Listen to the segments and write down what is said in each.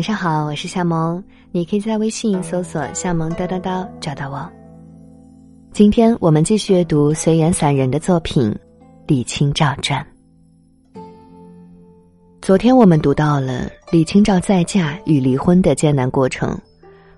晚上好，我是夏萌，你可以在微信搜索“夏萌叨叨叨”找到我。今天我们继续阅读随缘散人的作品《李清照传》。昨天我们读到了李清照再嫁与离婚的艰难过程，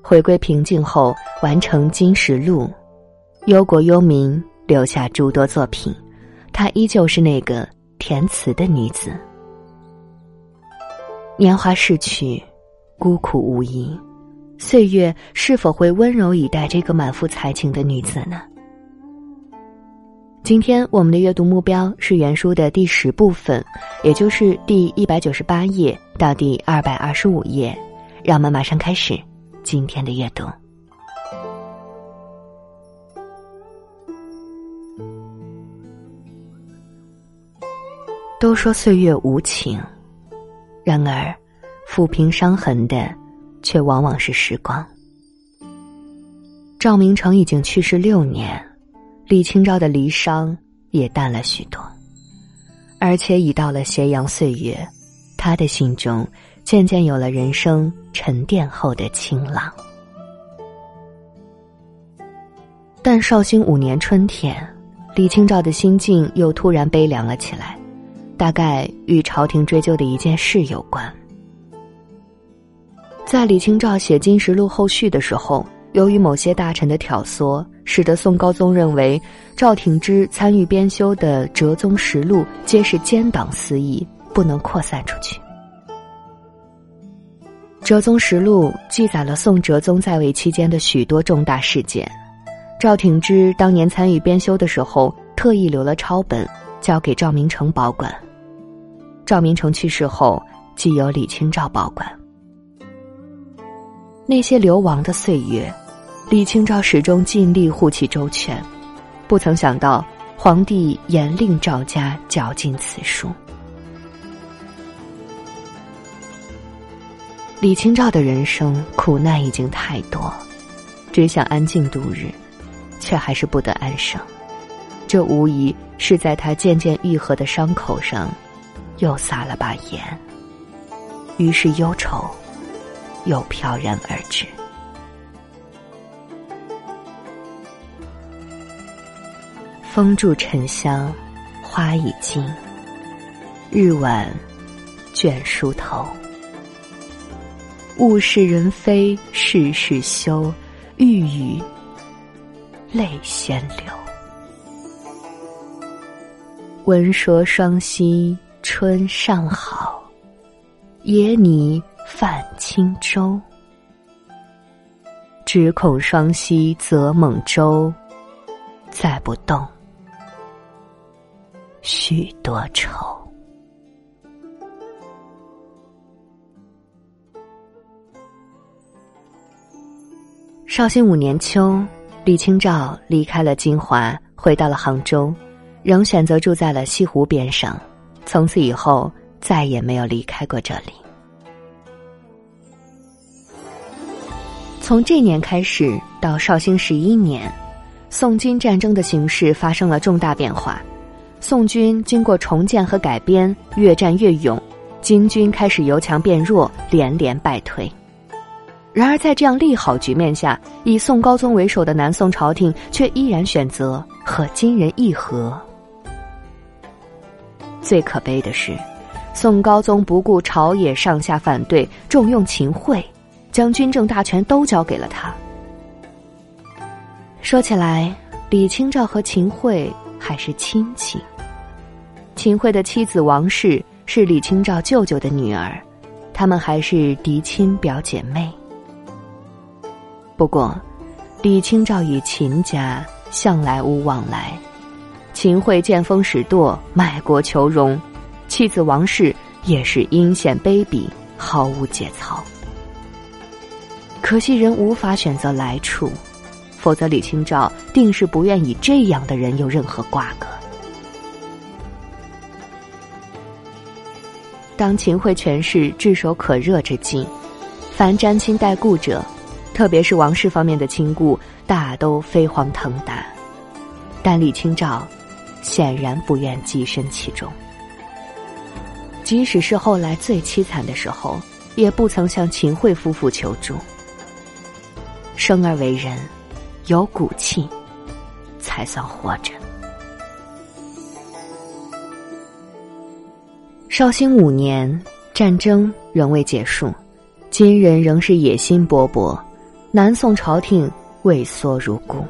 回归平静后完成《金石录》，忧国忧民，留下诸多作品。她依旧是那个填词的女子。年华逝去。孤苦无依，岁月是否会温柔以待这个满腹才情的女子呢？今天我们的阅读目标是原书的第十部分，也就是第一百九十八页到第二百二十五页。让我们马上开始今天的阅读。都说岁月无情，然而。抚平伤痕的，却往往是时光。赵明诚已经去世六年，李清照的离殇也淡了许多，而且已到了斜阳岁月，他的心中渐渐有了人生沉淀后的清朗。但绍兴五年春天，李清照的心境又突然悲凉了起来，大概与朝廷追究的一件事有关。在李清照写《金石录》后续的时候，由于某些大臣的挑唆，使得宋高宗认为赵挺之参与编修的《哲宗实录》皆是奸党私议，不能扩散出去。《哲宗实录》记载了宋哲宗在位期间的许多重大事件，赵挺之当年参与编修的时候，特意留了抄本，交给赵明诚保管。赵明诚去世后，即由李清照保管。那些流亡的岁月，李清照始终尽力护其周全，不曾想到皇帝严令赵家绞尽此书。李清照的人生苦难已经太多，只想安静度日，却还是不得安生。这无疑是在他渐渐愈合的伤口上，又撒了把盐。于是忧愁。又飘然而至。风住沉香，花已尽。日晚倦梳头。物是人非事事休，欲语泪先流。闻说双溪春尚好，野拟。泛轻舟，只恐双溪则猛舟，载不动许多愁。绍兴五年秋，李清照离开了金华，回到了杭州，仍选择住在了西湖边上。从此以后，再也没有离开过这里。从这年开始到绍兴十一年，宋金战争的形势发生了重大变化。宋军经过重建和改编，越战越勇，金军开始由强变弱，连连败退。然而，在这样利好局面下，以宋高宗为首的南宋朝廷却依然选择和金人议和。最可悲的是，宋高宗不顾朝野上下反对，重用秦桧。将军政大权都交给了他。说起来，李清照和秦桧还是亲戚。秦桧的妻子王氏是李清照舅舅的女儿，他们还是嫡亲表姐妹。不过，李清照与秦家向来无往来，秦桧见风使舵，卖国求荣，妻子王氏也是阴险卑鄙，毫无节操。可惜人无法选择来处，否则李清照定是不愿与这样的人有任何瓜葛。当秦桧权势炙手可热之际，凡沾亲带故者，特别是王室方面的亲故，大都飞黄腾达。但李清照显然不愿跻身其中。即使是后来最凄惨的时候。也不曾向秦桧夫妇求助。生而为人，有骨气，才算活着。绍兴五年，战争仍未结束，金人仍是野心勃勃，南宋朝廷畏缩如故。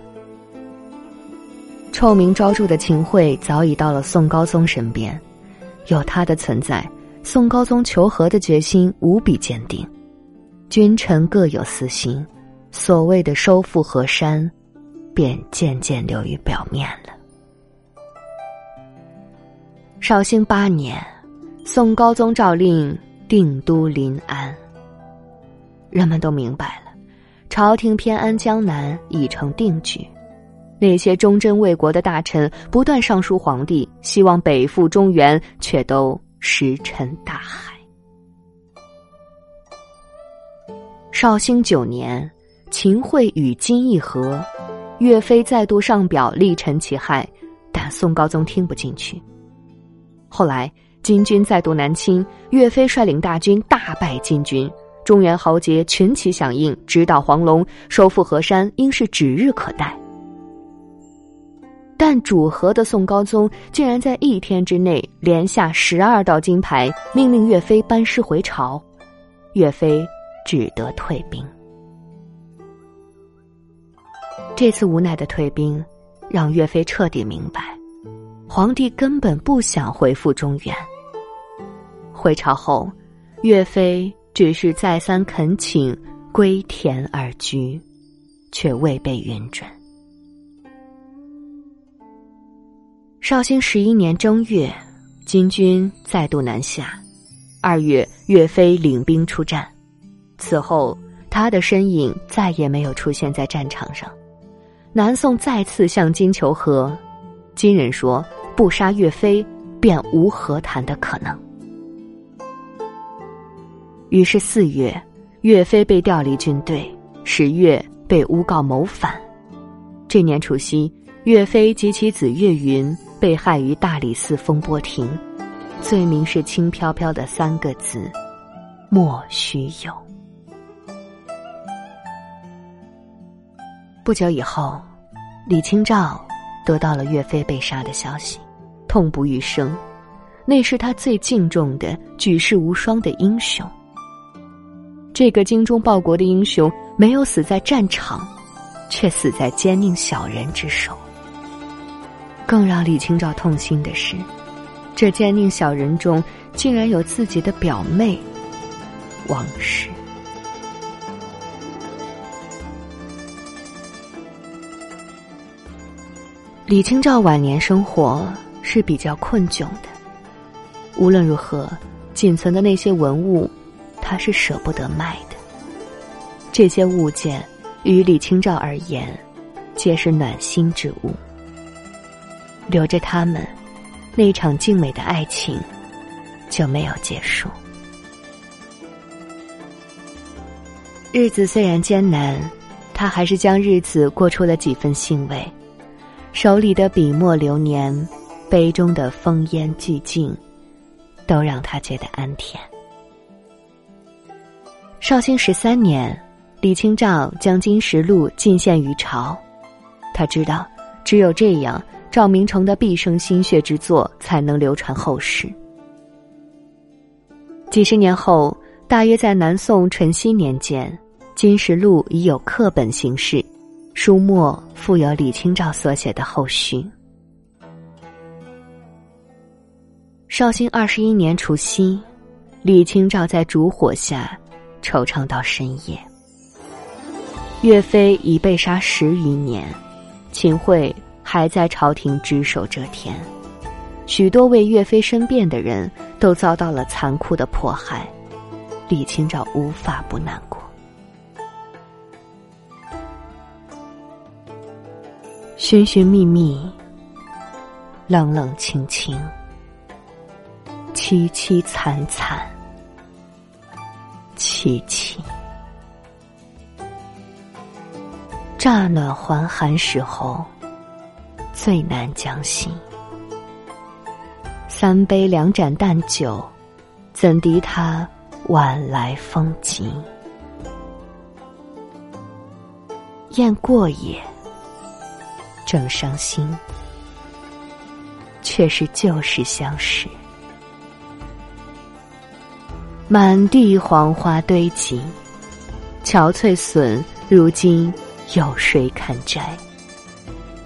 臭名昭著的秦桧早已到了宋高宗身边，有他的存在，宋高宗求和的决心无比坚定。君臣各有私心，所谓的收复河山，便渐渐流于表面了。绍兴八年，宋高宗诏令定都临安。人们都明白了，朝廷偏安江南已成定局。那些忠贞为国的大臣不断上书皇帝，希望北赴中原，却都石沉大海。绍兴九年，秦桧与金议和，岳飞再度上表力陈其害，但宋高宗听不进去。后来金军再度南侵，岳飞率领大军大败金军，中原豪杰群起响应，直捣黄龙，收复河山，应是指日可待。但主和的宋高宗竟然在一天之内连下十二道金牌，命令岳飞班师回朝，岳飞只得退兵。这次无奈的退兵，让岳飞彻底明白，皇帝根本不想回复中原。回朝后，岳飞只是再三恳请归田而居，却未被允准。绍兴十一年正月，金军再度南下。二月，岳飞领兵出战。此后，他的身影再也没有出现在战场上。南宋再次向金求和，金人说：“不杀岳飞，便无和谈的可能。”于是四月，岳飞被调离军队；十月，被诬告谋反。这年除夕，岳飞及其子岳云。被害于大理寺风波亭，罪名是轻飘飘的三个字：莫须有。不久以后，李清照得到了岳飞被杀的消息，痛不欲生。那是他最敬重的、举世无双的英雄。这个精忠报国的英雄，没有死在战场，却死在奸佞小人之手。更让李清照痛心的是，这奸佞小人中竟然有自己的表妹王氏。李清照晚年生活是比较困窘的，无论如何，仅存的那些文物，他是舍不得卖的。这些物件，于李清照而言，皆是暖心之物。留着他们，那场静美的爱情就没有结束。日子虽然艰难，他还是将日子过出了几分欣慰。手里的笔墨流年，杯中的风烟俱静，都让他觉得安恬。绍兴十三年，李清照将《金石录》进献于朝，他知道，只有这样。赵明诚的毕生心血之作才能流传后世。几十年后，大约在南宋淳熙年间，《金石录》已有课本形式，书末附有李清照所写的后续。绍兴二十一年除夕，李清照在烛火下惆怅到深夜。岳飞已被杀十余年，秦桧。还在朝廷只手遮天，许多为岳飞申辩的人都遭到了残酷的迫害，李清照无法不难过。寻寻觅觅，冷冷清清，凄凄惨惨，凄凄，乍暖还寒时候。最难将息。三杯两盏淡酒，怎敌他晚来风急。雁过也，正伤心，却是旧时相识。满地黄花堆积，憔悴损，如今有谁堪摘？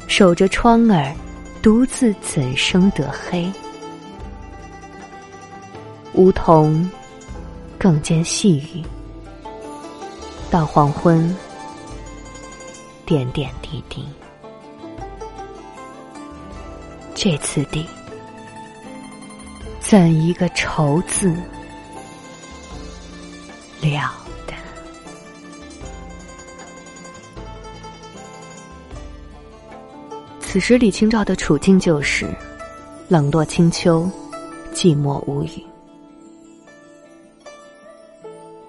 守着窗儿，独自怎生得黑？梧桐更兼细雨，到黄昏。点点滴滴，这次第，怎一个愁字了得！此时李清照的处境就是冷落清秋，寂寞无语。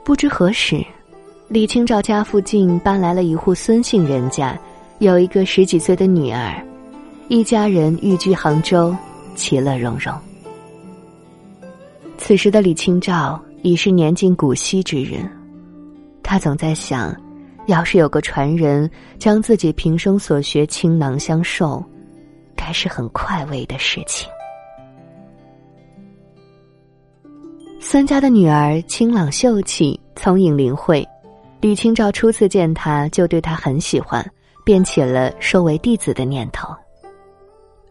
不知何时。李清照家附近搬来了一户孙姓人家，有一个十几岁的女儿，一家人寓居杭州，其乐融融。此时的李清照已是年近古稀之人，他总在想，要是有个传人将自己平生所学倾囊相授，该是很快慰的事情。孙家的女儿清朗秀气，聪颖灵慧。李清照初次见他，就对他很喜欢，便起了收为弟子的念头。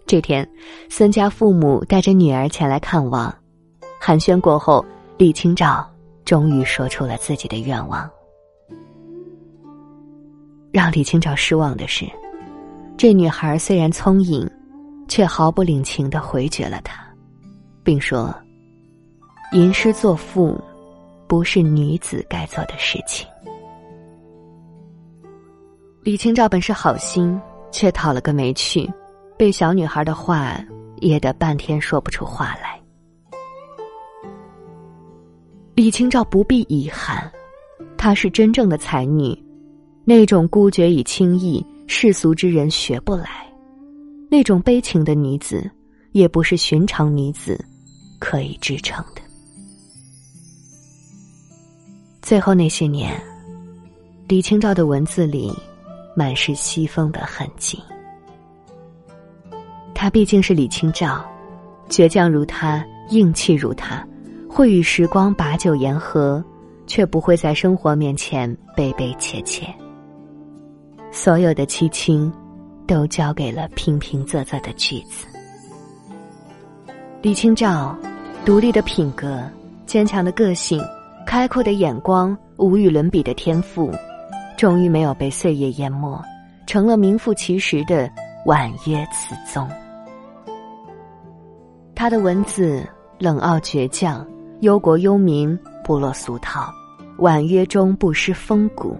这天，孙家父母带着女儿前来看望，寒暄过后，李清照终于说出了自己的愿望。让李清照失望的是，这女孩虽然聪颖，却毫不领情的回绝了他，并说：“吟诗作赋，不是女子该做的事情。”李清照本是好心，却讨了个没趣，被小女孩的话噎得半天说不出话来。李清照不必遗憾，她是真正的才女，那种孤绝与轻易，世俗之人学不来；那种悲情的女子，也不是寻常女子可以支撑的。最后那些年，李清照的文字里。满是西风的痕迹。她毕竟是李清照，倔强如她，硬气如她，会与时光把酒言和，却不会在生活面前悲悲切切。所有的凄清，都交给了平平仄仄的句子。李清照，独立的品格，坚强的个性，开阔的眼光，无与伦比的天赋。终于没有被岁月淹没，成了名副其实的婉约词宗。他的文字冷傲倔强，忧国忧民，不落俗套，婉约中不失风骨。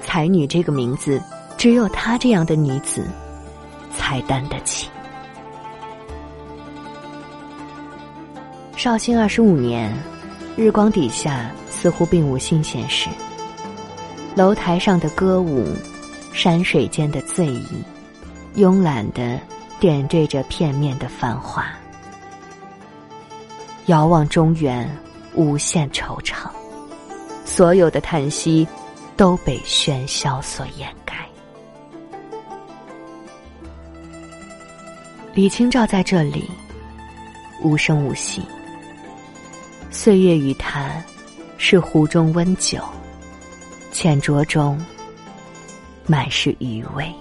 才女这个名字，只有她这样的女子才担得起。绍兴二十五年，日光底下似乎并无新鲜事。楼台上的歌舞，山水间的醉意，慵懒的点缀着片面的繁华。遥望中原，无限惆怅，所有的叹息都被喧嚣所掩盖。李清照在这里，无声无息。岁月与他，是壶中温酒。浅酌中，满是余味。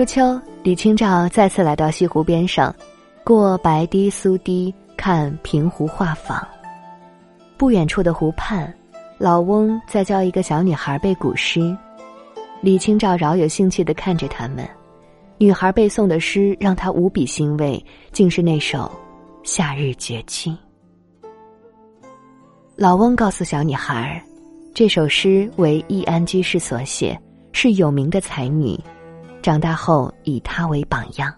初秋，李清照再次来到西湖边上，过白堤苏堤，看平湖画舫。不远处的湖畔，老翁在教一个小女孩背古诗。李清照饶有兴趣的看着他们，女孩背诵的诗让他无比欣慰，竟是那首《夏日绝句》。老翁告诉小女孩，这首诗为易安居士所写，是有名的才女，长大后以他为榜样。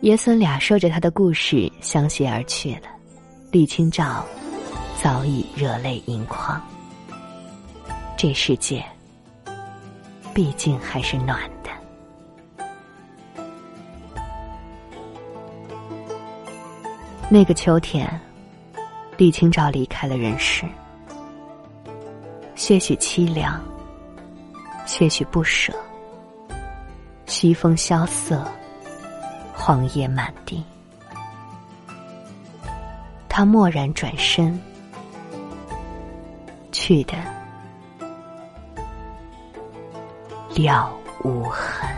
爷孙俩说着他的故事，相携而去了。李清照早已热泪盈眶。这世界，毕竟还是暖的。那个秋天，李清照离开了人世，些许凄凉，些许不舍。西风萧瑟，黄叶满地。他蓦然转身，去的了无痕。